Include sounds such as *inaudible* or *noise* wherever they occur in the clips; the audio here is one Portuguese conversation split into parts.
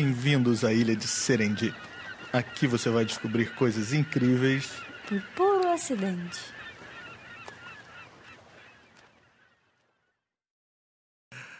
Bem-vindos à ilha de Serendip. Aqui você vai descobrir coisas incríveis por puro acidente.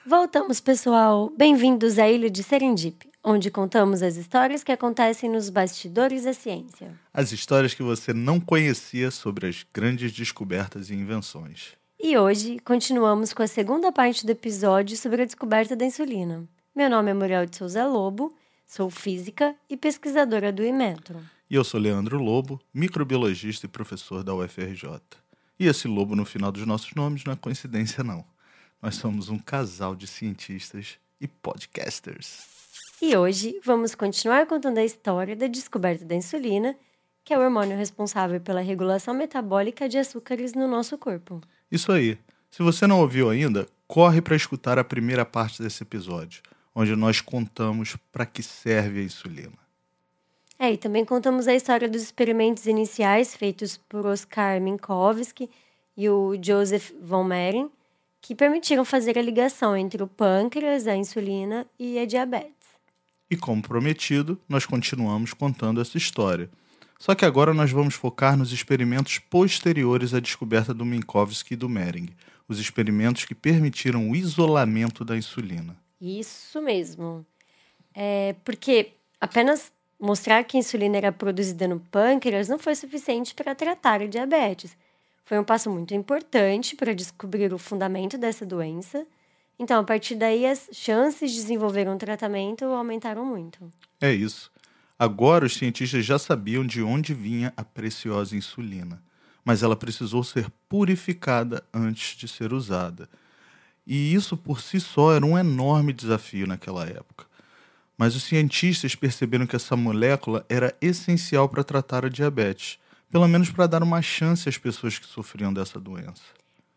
Voltamos, pessoal. Bem-vindos à ilha de Serendip, onde contamos as histórias que acontecem nos bastidores da ciência. As histórias que você não conhecia sobre as grandes descobertas e invenções. E hoje continuamos com a segunda parte do episódio sobre a descoberta da insulina. Meu nome é Muriel de Souza Lobo, sou física e pesquisadora do Imetro. E eu sou Leandro Lobo, microbiologista e professor da UFRJ. E esse lobo no final dos nossos nomes não é coincidência, não. Nós somos um casal de cientistas e podcasters. E hoje vamos continuar contando a história da descoberta da insulina, que é o hormônio responsável pela regulação metabólica de açúcares no nosso corpo. Isso aí. Se você não ouviu ainda, corre para escutar a primeira parte desse episódio onde nós contamos para que serve a insulina. É, e também contamos a história dos experimentos iniciais feitos por Oskar Minkowski e o Joseph von Mering, que permitiram fazer a ligação entre o pâncreas, a insulina e a diabetes. E como prometido, nós continuamos contando essa história. Só que agora nós vamos focar nos experimentos posteriores à descoberta do Minkowski e do Mering, os experimentos que permitiram o isolamento da insulina. Isso mesmo. É porque apenas mostrar que a insulina era produzida no pâncreas não foi suficiente para tratar a diabetes. Foi um passo muito importante para descobrir o fundamento dessa doença. Então, a partir daí, as chances de desenvolver um tratamento aumentaram muito. É isso. Agora, os cientistas já sabiam de onde vinha a preciosa insulina, mas ela precisou ser purificada antes de ser usada. E isso por si só era um enorme desafio naquela época. Mas os cientistas perceberam que essa molécula era essencial para tratar a diabetes, pelo menos para dar uma chance às pessoas que sofriam dessa doença.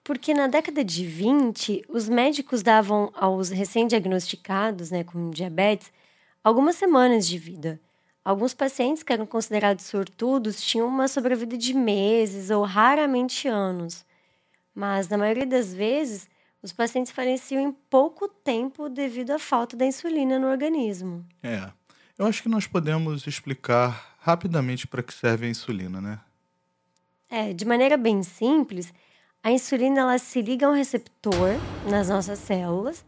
Porque na década de 20, os médicos davam aos recém-diagnosticados né, com diabetes algumas semanas de vida. Alguns pacientes que eram considerados sortudos tinham uma sobrevida de meses ou raramente anos. Mas, na maioria das vezes, os pacientes faleciam em pouco tempo devido à falta da insulina no organismo. É. Eu acho que nós podemos explicar rapidamente para que serve a insulina, né? É, de maneira bem simples, a insulina ela se liga a um receptor nas nossas células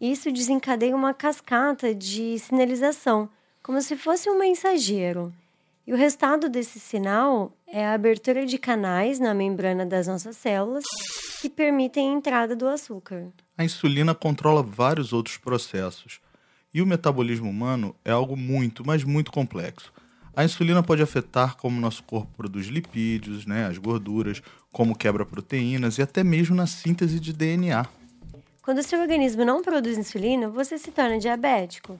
e isso desencadeia uma cascata de sinalização, como se fosse um mensageiro. E o resultado desse sinal é a abertura de canais na membrana das nossas células que permitem a entrada do açúcar. A insulina controla vários outros processos. E o metabolismo humano é algo muito, mas muito complexo. A insulina pode afetar como nosso corpo produz lipídios, né, as gorduras, como quebra proteínas e até mesmo na síntese de DNA. Quando o seu organismo não produz insulina, você se torna diabético.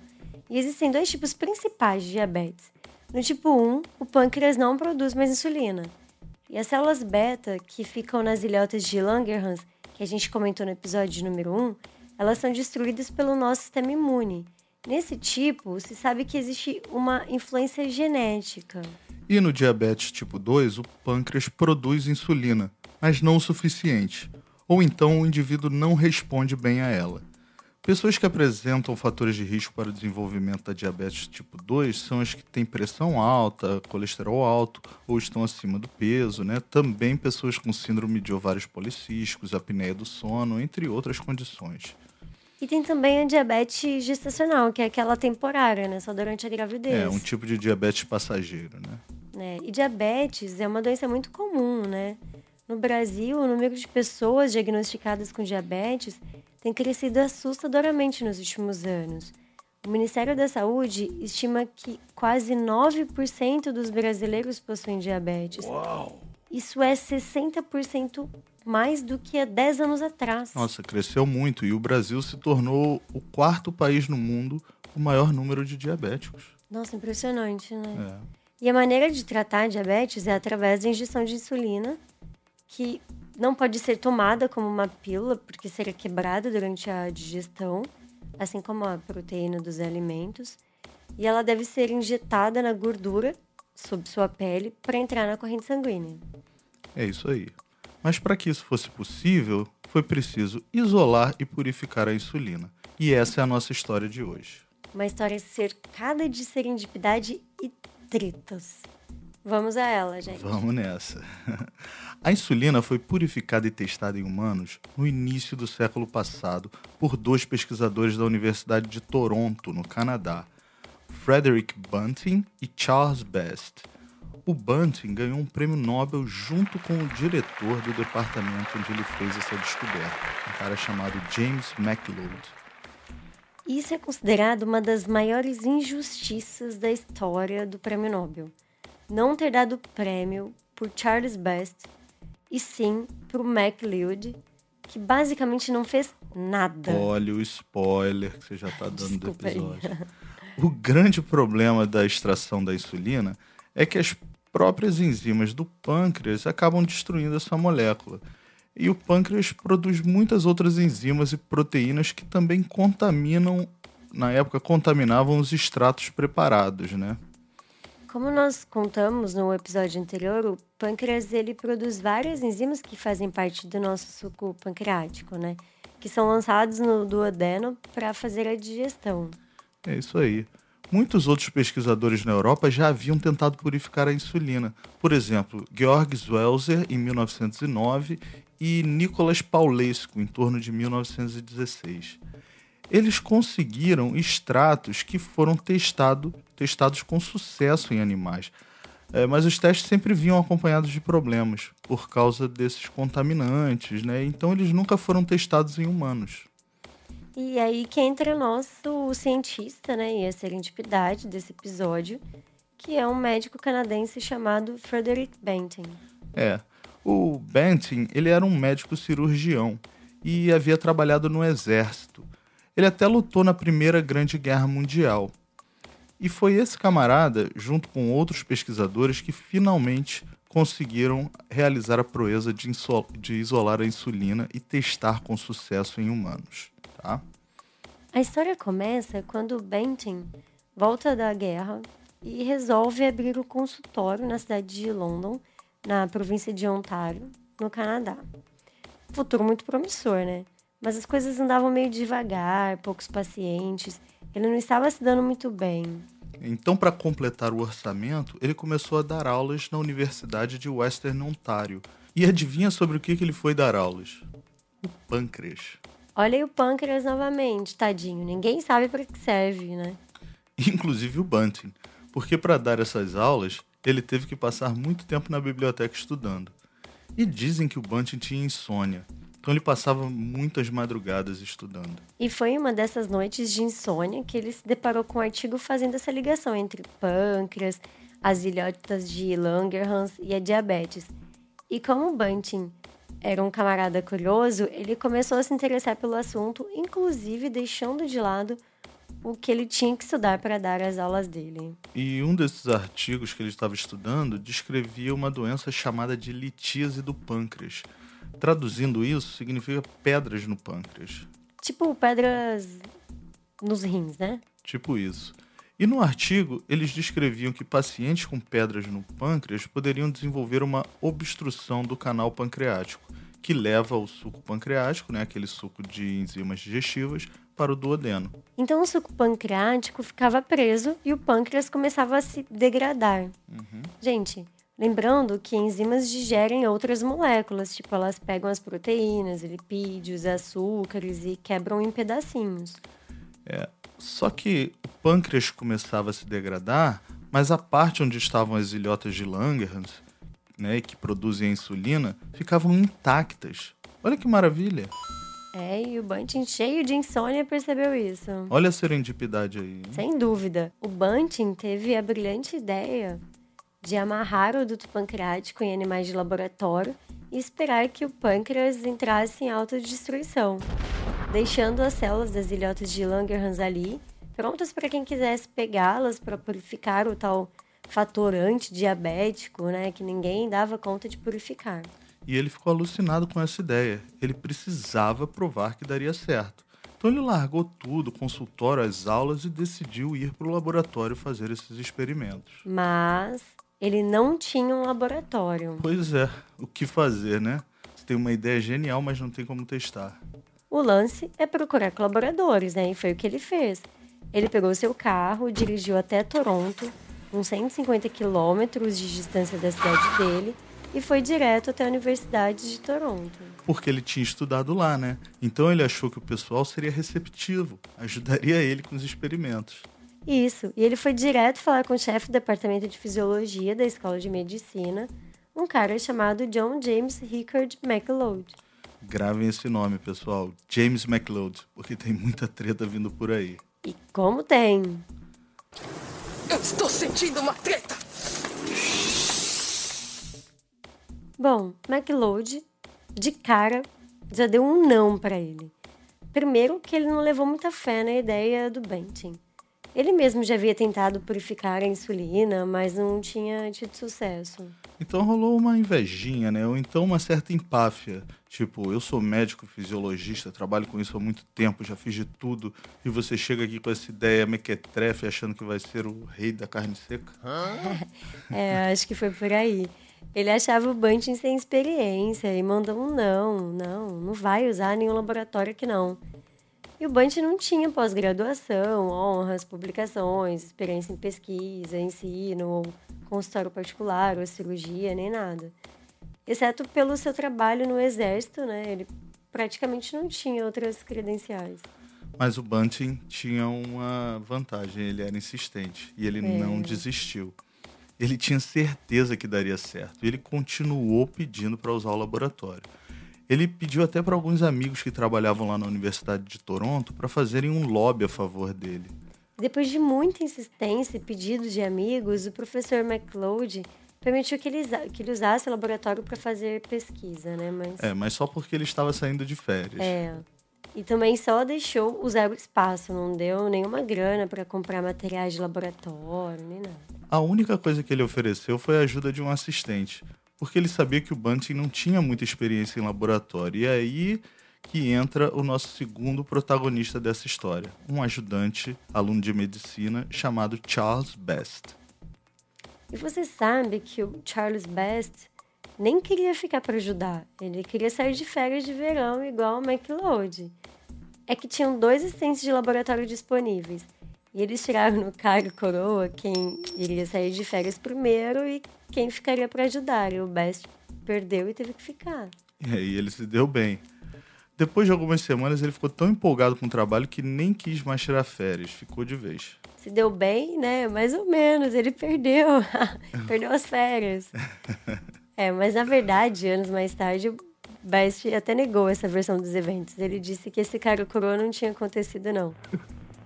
E existem dois tipos principais de diabetes. No tipo 1, o pâncreas não produz mais insulina. E as células beta, que ficam nas ilhotas de Langerhans, que a gente comentou no episódio número 1, elas são destruídas pelo nosso sistema imune. Nesse tipo, se sabe que existe uma influência genética. E no diabetes tipo 2, o pâncreas produz insulina, mas não o suficiente. Ou então o indivíduo não responde bem a ela. Pessoas que apresentam fatores de risco para o desenvolvimento da diabetes tipo 2 são as que têm pressão alta, colesterol alto ou estão acima do peso, né? Também pessoas com síndrome de ovários policísticos, apneia do sono, entre outras condições. E tem também a diabetes gestacional, que é aquela temporária, né? Só durante a gravidez. É, um tipo de diabetes passageiro, né? É, e diabetes é uma doença muito comum, né? No Brasil, o número de pessoas diagnosticadas com diabetes tem crescido assustadoramente nos últimos anos. O Ministério da Saúde estima que quase 9% dos brasileiros possuem diabetes. Uau! Isso é 60% mais do que há 10 anos atrás. Nossa, cresceu muito e o Brasil se tornou o quarto país no mundo com o maior número de diabéticos. Nossa, impressionante, né? É. E a maneira de tratar a diabetes é através da injeção de insulina, que não pode ser tomada como uma pílula, porque será quebrada durante a digestão, assim como a proteína dos alimentos. E ela deve ser injetada na gordura sob sua pele para entrar na corrente sanguínea. É isso aí. Mas para que isso fosse possível, foi preciso isolar e purificar a insulina. E essa é a nossa história de hoje. Uma história cercada de serendipidade e tretas. Vamos a ela, gente. Vamos nessa. *laughs* A insulina foi purificada e testada em humanos no início do século passado por dois pesquisadores da Universidade de Toronto, no Canadá, Frederick Bunting e Charles Best. O Bunting ganhou um prêmio Nobel junto com o diretor do departamento onde ele fez essa descoberta, um cara chamado James McLeod. Isso é considerado uma das maiores injustiças da história do prêmio Nobel. Não ter dado prêmio por Charles Best e sim para o MacLeod, que basicamente não fez nada. Olha o spoiler que você já está dando Desculpa do episódio. O grande problema da extração da insulina é que as próprias enzimas do pâncreas acabam destruindo essa molécula. E o pâncreas produz muitas outras enzimas e proteínas que também contaminam, na época contaminavam os extratos preparados, né? Como nós contamos no episódio anterior, o pâncreas ele produz várias enzimas que fazem parte do nosso suco pancreático, né? Que são lançados no duodeno para fazer a digestão. É isso aí. Muitos outros pesquisadores na Europa já haviam tentado purificar a insulina. Por exemplo, Georg Zwelser em 1909 e Nicolas Paulescu em torno de 1916 eles conseguiram extratos que foram testado, testados com sucesso em animais. É, mas os testes sempre vinham acompanhados de problemas por causa desses contaminantes, né? Então eles nunca foram testados em humanos. E aí que entra nosso cientista, né? E a serendipidade desse episódio, que é um médico canadense chamado Frederick Benton. É. O Benton, ele era um médico cirurgião e havia trabalhado no exército. Ele até lutou na Primeira Grande Guerra Mundial. E foi esse camarada, junto com outros pesquisadores, que finalmente conseguiram realizar a proeza de, de isolar a insulina e testar com sucesso em humanos. Tá? A história começa quando Benton volta da guerra e resolve abrir o um consultório na cidade de London, na província de Ontário, no Canadá. Futuro muito promissor, né? Mas as coisas andavam meio devagar, poucos pacientes. Ele não estava se dando muito bem. Então, para completar o orçamento, ele começou a dar aulas na Universidade de Western Ontario. E adivinha sobre o que, que ele foi dar aulas? O pâncreas. Olha aí o pâncreas novamente, tadinho. Ninguém sabe para que serve, né? Inclusive o Bunting. Porque para dar essas aulas, ele teve que passar muito tempo na biblioteca estudando. E dizem que o Bunting tinha insônia. Então ele passava muitas madrugadas estudando. E foi uma dessas noites de insônia que ele se deparou com um artigo fazendo essa ligação entre pâncreas, as ilhotas de Langerhans e a diabetes. E como Bunting era um camarada curioso, ele começou a se interessar pelo assunto, inclusive deixando de lado o que ele tinha que estudar para dar as aulas dele. E um desses artigos que ele estava estudando descrevia uma doença chamada de litíase do pâncreas, Traduzindo isso, significa pedras no pâncreas. Tipo pedras nos rins, né? Tipo isso. E no artigo, eles descreviam que pacientes com pedras no pâncreas poderiam desenvolver uma obstrução do canal pancreático, que leva o suco pancreático, né, aquele suco de enzimas digestivas, para o duodeno. Então o suco pancreático ficava preso e o pâncreas começava a se degradar. Uhum. Gente, Lembrando que enzimas digerem outras moléculas, tipo elas pegam as proteínas, lipídios, açúcares e quebram em pedacinhos. É, só que o pâncreas começava a se degradar, mas a parte onde estavam as ilhotas de Langerhans, né, que produzem a insulina, ficavam intactas. Olha que maravilha! É, e o Bunting, cheio de insônia, percebeu isso. Olha a serendipidade aí. Hein? Sem dúvida. O Bunting teve a brilhante ideia de amarrar o duto pancreático em animais de laboratório e esperar que o pâncreas entrasse em autodestruição, deixando as células das ilhotas de Langerhans ali, prontas para quem quisesse pegá-las para purificar o tal fator antidiabético, né, que ninguém dava conta de purificar. E ele ficou alucinado com essa ideia. Ele precisava provar que daria certo. Então ele largou tudo, consultório, as aulas e decidiu ir para o laboratório fazer esses experimentos. Mas ele não tinha um laboratório. Pois é, o que fazer, né? Você tem uma ideia genial, mas não tem como testar. O lance é procurar colaboradores, né? E foi o que ele fez. Ele pegou seu carro, dirigiu até Toronto, uns 150 quilômetros de distância da cidade dele, e foi direto até a Universidade de Toronto. Porque ele tinha estudado lá, né? Então ele achou que o pessoal seria receptivo, ajudaria ele com os experimentos. Isso, e ele foi direto falar com o chefe do departamento de fisiologia da escola de medicina, um cara chamado John James Rickard McLeod. Gravem esse nome, pessoal, James McLeod, porque tem muita treta vindo por aí. E como tem? Eu estou sentindo uma treta! Bom, McLeod, de cara, já deu um não para ele. Primeiro, que ele não levou muita fé na ideia do Bentin. Ele mesmo já havia tentado purificar a insulina, mas não tinha tido sucesso. Então rolou uma invejinha, né? Ou então uma certa empáfia. Tipo, eu sou médico fisiologista, trabalho com isso há muito tempo, já fiz de tudo, e você chega aqui com essa ideia mequetrefe achando que vai ser o rei da carne seca? *laughs* é, acho que foi por aí. Ele achava o Bunting sem experiência e mandou um não, não, não vai usar nenhum laboratório aqui não. E o Bunch não tinha pós-graduação, honras, publicações, experiência em pesquisa, ensino, ou consultório particular, ou cirurgia, nem nada. Exceto pelo seu trabalho no exército, né? Ele praticamente não tinha outras credenciais. Mas o Bunting tinha uma vantagem, ele era insistente e ele é. não desistiu. Ele tinha certeza que daria certo e ele continuou pedindo para usar o laboratório. Ele pediu até para alguns amigos que trabalhavam lá na Universidade de Toronto para fazerem um lobby a favor dele. Depois de muita insistência e pedidos de amigos, o professor McLeod permitiu que ele, que ele usasse o laboratório para fazer pesquisa, né? Mas... É, mas só porque ele estava saindo de férias. É. E também só deixou usar o espaço, não deu nenhuma grana para comprar materiais de laboratório, nem nada. A única coisa que ele ofereceu foi a ajuda de um assistente, porque ele sabia que o Bunting não tinha muita experiência em laboratório. E é aí que entra o nosso segundo protagonista dessa história, um ajudante, aluno de medicina, chamado Charles Best. E você sabe que o Charles Best nem queria ficar para ajudar, ele queria sair de férias de verão igual o McLeod. É que tinham dois assistentes de laboratório disponíveis. E eles tiraram no cara coroa quem iria sair de férias primeiro e quem ficaria para ajudar. E o Best perdeu e teve que ficar. E aí ele se deu bem. Depois de algumas semanas, ele ficou tão empolgado com o trabalho que nem quis mais tirar férias, ficou de vez. Se deu bem, né? Mais ou menos, ele perdeu. *laughs* perdeu as férias. é, mas na verdade, anos mais tarde, o Best até negou essa versão dos eventos. Ele disse que esse cara coroa não tinha acontecido, não.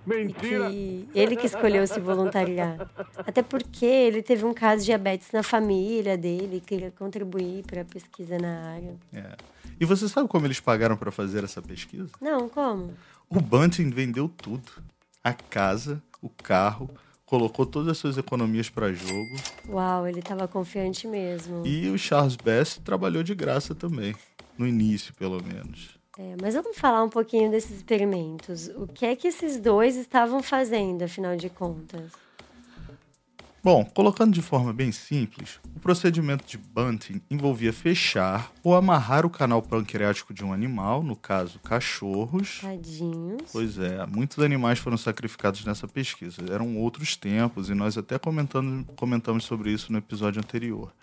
Mentira! Que ele que escolheu se voluntariar. Até porque ele teve um caso de diabetes na família dele, queria contribuir para a pesquisa na área. É. E você sabe como eles pagaram para fazer essa pesquisa? Não, como? O Bunting vendeu tudo: a casa, o carro, colocou todas as suas economias para jogo. Uau, ele estava confiante mesmo. E o Charles Best trabalhou de graça também, no início, pelo menos. É, mas vamos falar um pouquinho desses experimentos. O que é que esses dois estavam fazendo, afinal de contas? Bom, colocando de forma bem simples, o procedimento de Bunting envolvia fechar ou amarrar o canal pancreático de um animal, no caso cachorros. Tadinhos. Pois é, muitos animais foram sacrificados nessa pesquisa. Eram outros tempos e nós até comentando, comentamos sobre isso no episódio anterior.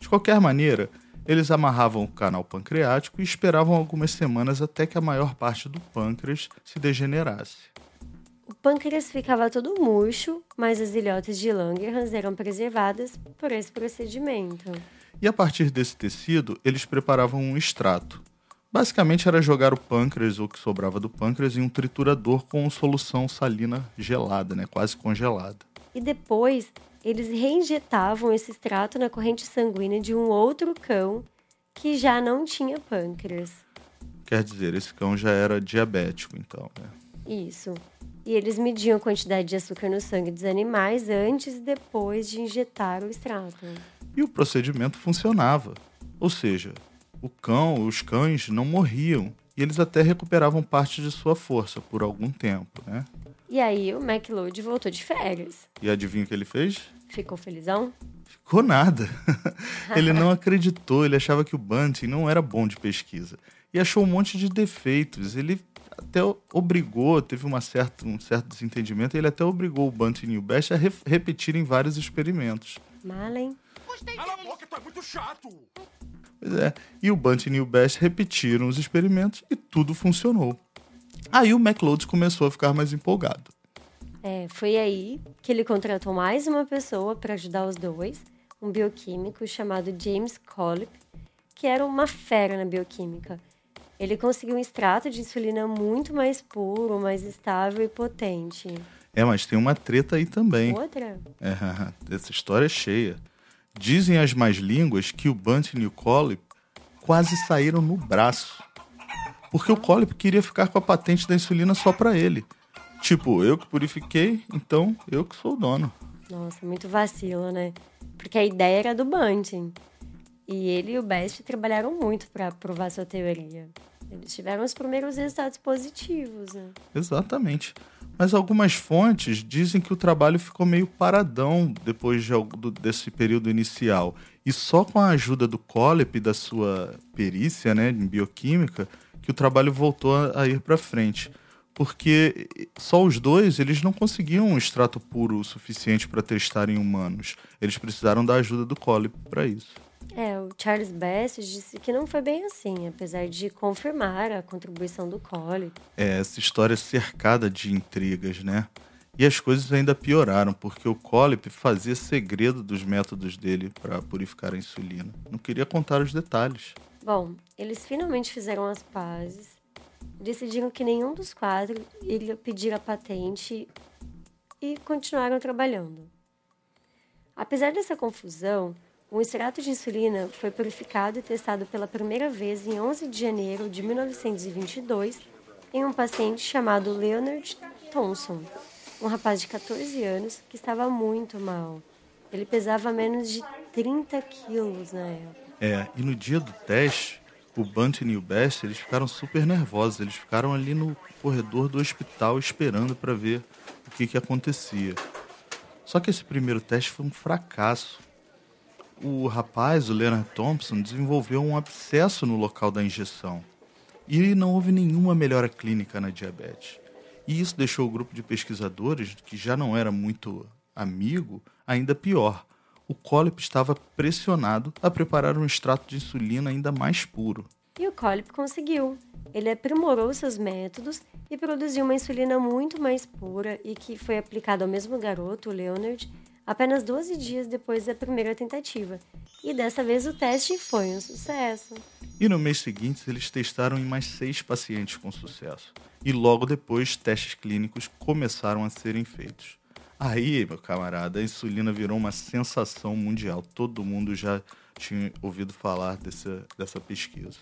De qualquer maneira, eles amarravam o canal pancreático e esperavam algumas semanas até que a maior parte do pâncreas se degenerasse. O pâncreas ficava todo murcho, mas as ilhotas de Langerhans eram preservadas por esse procedimento. E a partir desse tecido, eles preparavam um extrato. Basicamente era jogar o pâncreas ou o que sobrava do pâncreas em um triturador com solução salina gelada, né, quase congelada. E depois eles reinjetavam esse extrato na corrente sanguínea de um outro cão que já não tinha pâncreas. Quer dizer, esse cão já era diabético, então, né? Isso. E eles mediam a quantidade de açúcar no sangue dos animais antes e depois de injetar o extrato. E o procedimento funcionava. Ou seja, o cão, os cães não morriam e eles até recuperavam parte de sua força por algum tempo, né? E aí o McLeod voltou de férias. E adivinha o que ele fez? Ficou felizão? Ficou nada. *laughs* ele não acreditou, ele achava que o Bunting não era bom de pesquisa. E achou um monte de defeitos. Ele até obrigou, teve uma certa, um certo desentendimento, e ele até obrigou o Bunty e o Best a re repetirem vários experimentos. Malen. Cala a boca, tu é muito chato! Pois é. E o Bunty e o Best repetiram os experimentos e tudo funcionou. Aí o McLeod começou a ficar mais empolgado. É, foi aí que ele contratou mais uma pessoa para ajudar os dois, um bioquímico chamado James Collip, que era uma fera na bioquímica. Ele conseguiu um extrato de insulina muito mais puro, mais estável e potente. É, mas tem uma treta aí também. Outra? É, *laughs* essa história é cheia. Dizem as más línguas que o Bunting e o Collip quase saíram no braço. Porque o Collip queria ficar com a patente da insulina só para ele. Tipo, eu que purifiquei, então eu que sou o dono. Nossa, muito vacilo, né? Porque a ideia era do Bunting. E ele e o Best trabalharam muito para provar sua teoria. Eles tiveram os primeiros resultados positivos, né? Exatamente. Mas algumas fontes dizem que o trabalho ficou meio paradão depois de, desse período inicial. E só com a ajuda do Collip e da sua perícia né, em bioquímica que o trabalho voltou a ir para frente porque só os dois eles não conseguiam um extrato puro o suficiente para testar em humanos. Eles precisaram da ajuda do Collip para isso. É, o Charles Best disse que não foi bem assim, apesar de confirmar a contribuição do Collip. É, essa história é cercada de intrigas, né? E as coisas ainda pioraram, porque o Collip fazia segredo dos métodos dele para purificar a insulina. Não queria contar os detalhes. Bom, eles finalmente fizeram as pazes decidiram que nenhum dos quatro iria pedir a patente e continuaram trabalhando. Apesar dessa confusão, o extrato de insulina foi purificado e testado pela primeira vez em 11 de janeiro de 1922 em um paciente chamado Leonard Thompson, um rapaz de 14 anos que estava muito mal. Ele pesava menos de 30 quilos na época. É, e no dia do teste, o Bunting e o Best, eles ficaram super nervosos. Eles ficaram ali no corredor do hospital esperando para ver o que, que acontecia. Só que esse primeiro teste foi um fracasso. O rapaz, o Leonard Thompson, desenvolveu um abscesso no local da injeção. E não houve nenhuma melhora clínica na diabetes. E isso deixou o grupo de pesquisadores, que já não era muito amigo, ainda pior o Collip estava pressionado a preparar um extrato de insulina ainda mais puro. E o Collip conseguiu. Ele aprimorou seus métodos e produziu uma insulina muito mais pura e que foi aplicada ao mesmo garoto, o Leonard, apenas 12 dias depois da primeira tentativa. E dessa vez o teste foi um sucesso. E no mês seguinte eles testaram em mais seis pacientes com sucesso. E logo depois testes clínicos começaram a serem feitos. Aí, meu camarada, a insulina virou uma sensação mundial. Todo mundo já tinha ouvido falar dessa, dessa pesquisa.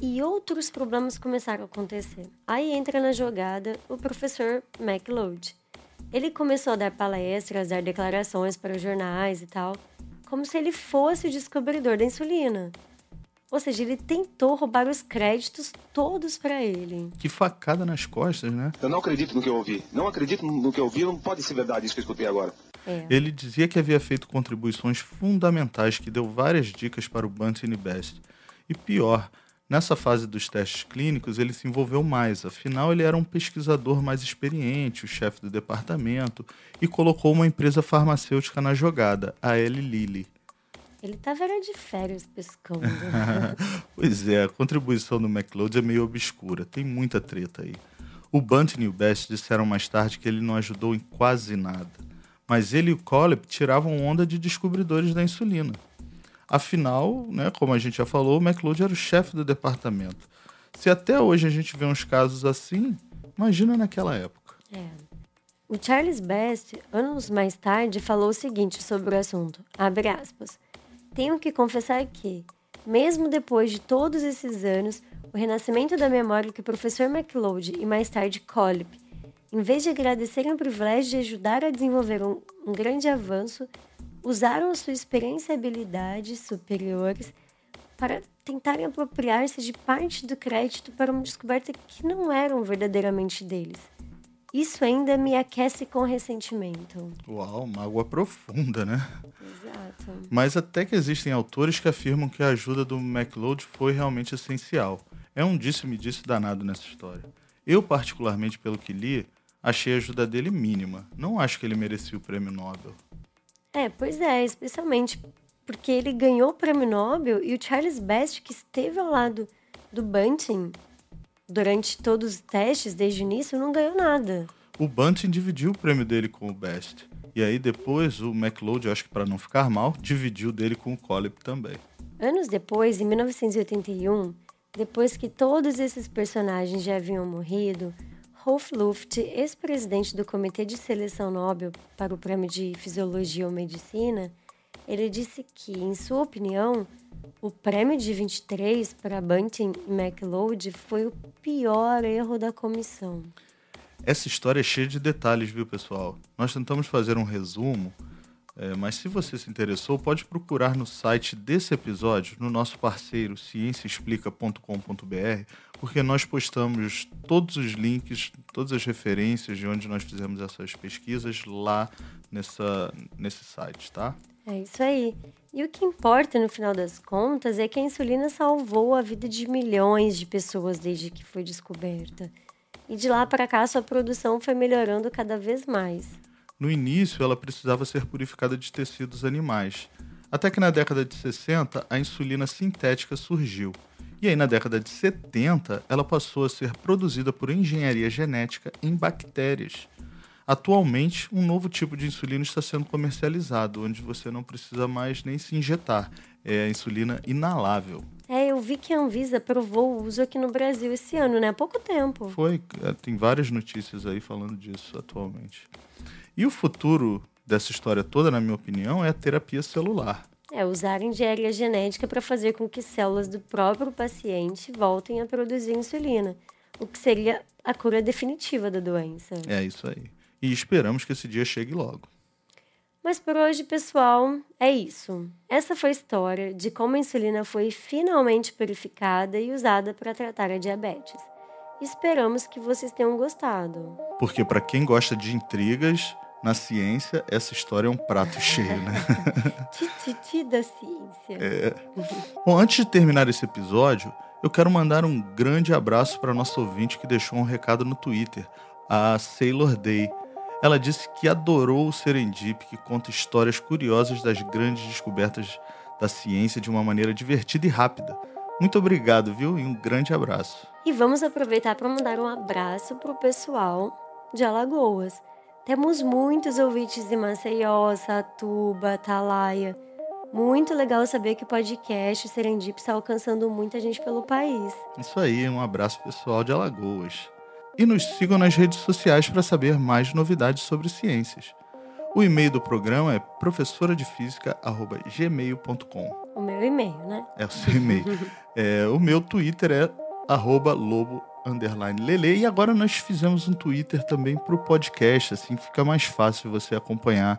E outros problemas começaram a acontecer. Aí entra na jogada o professor McLeod. Ele começou a dar palestras, dar declarações para os jornais e tal, como se ele fosse o descobridor da insulina. Ou seja, ele tentou roubar os créditos todos para ele. Que facada nas costas, né? Eu não acredito no que eu ouvi. Não acredito no que eu ouvi. Não pode ser verdade isso que eu escutei agora. É. Ele dizia que havia feito contribuições fundamentais, que deu várias dicas para o Bunting Best. E pior, nessa fase dos testes clínicos, ele se envolveu mais. Afinal, ele era um pesquisador mais experiente, o chefe do departamento, e colocou uma empresa farmacêutica na jogada, a Eli Lilly. Ele tava era de férias pescando. *laughs* pois é, a contribuição do McLeod é meio obscura, tem muita treta aí. O Bunting e o Best disseram mais tarde que ele não ajudou em quase nada, mas ele e o Collip tiravam onda de descobridores da insulina. Afinal, né, como a gente já falou, o McLeod era o chefe do departamento. Se até hoje a gente vê uns casos assim, imagina naquela época. É. O Charles Best, anos mais tarde, falou o seguinte sobre o assunto, abre aspas, tenho que confessar que, mesmo depois de todos esses anos, o renascimento da memória que o professor MacLeod e mais tarde Collip, em vez de agradecerem o privilégio de ajudar a desenvolver um, um grande avanço, usaram sua experiência e habilidades superiores para tentarem apropriar-se de parte do crédito para uma descoberta que não eram verdadeiramente deles. Isso ainda me aquece com ressentimento. Uau, mágoa profunda, né? Exato. Mas até que existem autores que afirmam que a ajuda do MacLeod foi realmente essencial. É um disse-me-disse danado nessa história. Eu, particularmente, pelo que li, achei a ajuda dele mínima. Não acho que ele merecia o prêmio Nobel. É, pois é, especialmente porque ele ganhou o prêmio Nobel e o Charles Best, que esteve ao lado do Bunting durante todos os testes desde o início, não ganhou nada. O Bunting dividiu o prêmio dele com o Best. E aí depois o McLeod, acho que para não ficar mal, dividiu dele com o Collip também. Anos depois, em 1981, depois que todos esses personagens já haviam morrido, Rolf Luft, ex-presidente do Comitê de Seleção Nobel para o Prêmio de Fisiologia ou Medicina, ele disse que, em sua opinião, o prêmio de 23 para Bunting e McLeod foi o pior erro da comissão. Essa história é cheia de detalhes, viu, pessoal? Nós tentamos fazer um resumo, é, mas se você se interessou, pode procurar no site desse episódio, no nosso parceiro cienciaexplica.com.br, porque nós postamos todos os links, todas as referências de onde nós fizemos essas pesquisas lá nessa, nesse site, tá? É isso aí. E o que importa no final das contas é que a insulina salvou a vida de milhões de pessoas desde que foi descoberta. E de lá para cá sua produção foi melhorando cada vez mais. No início, ela precisava ser purificada de tecidos animais. Até que na década de 60, a insulina sintética surgiu. E aí, na década de 70, ela passou a ser produzida por engenharia genética em bactérias. Atualmente, um novo tipo de insulina está sendo comercializado, onde você não precisa mais nem se injetar. É a insulina inalável. É, eu vi que a Anvisa aprovou o uso aqui no Brasil esse ano, né? Há pouco tempo. Foi, é, tem várias notícias aí falando disso atualmente. E o futuro dessa história toda, na minha opinião, é a terapia celular. É usar engenharia genética para fazer com que células do próprio paciente voltem a produzir insulina, o que seria a cura definitiva da doença. É isso aí. E esperamos que esse dia chegue logo. Mas por hoje, pessoal, é isso. Essa foi a história de como a insulina foi finalmente purificada e usada para tratar a diabetes. Esperamos que vocês tenham gostado. Porque para quem gosta de intrigas, na ciência, essa história é um prato *laughs* cheio, né? *laughs* Tititi da ciência. É. Bom, antes de terminar esse episódio, eu quero mandar um grande abraço para nosso ouvinte que deixou um recado no Twitter, a Sailor Day. Ela disse que adorou o Serendip, que conta histórias curiosas das grandes descobertas da ciência de uma maneira divertida e rápida. Muito obrigado, viu? E um grande abraço. E vamos aproveitar para mandar um abraço para o pessoal de Alagoas. Temos muitos ouvintes em Maceió, Satuba, Atalaia. Muito legal saber que o podcast Serendip está alcançando muita gente pelo país. Isso aí, um abraço pessoal de Alagoas e nos sigam nas redes sociais para saber mais novidades sobre ciências. O e-mail do programa é professoradefísica.gmail.com. O meu e-mail, né? É o seu e-mail. *laughs* é, o meu Twitter é arroba lobo underline lele. E agora nós fizemos um Twitter também para o podcast, assim fica mais fácil você acompanhar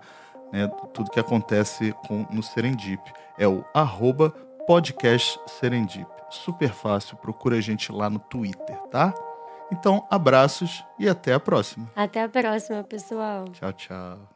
né, tudo que acontece com, no Serendip. É o arroba podcast Serendip. Super fácil, procura a gente lá no Twitter, tá? Então, abraços e até a próxima. Até a próxima, pessoal. Tchau, tchau.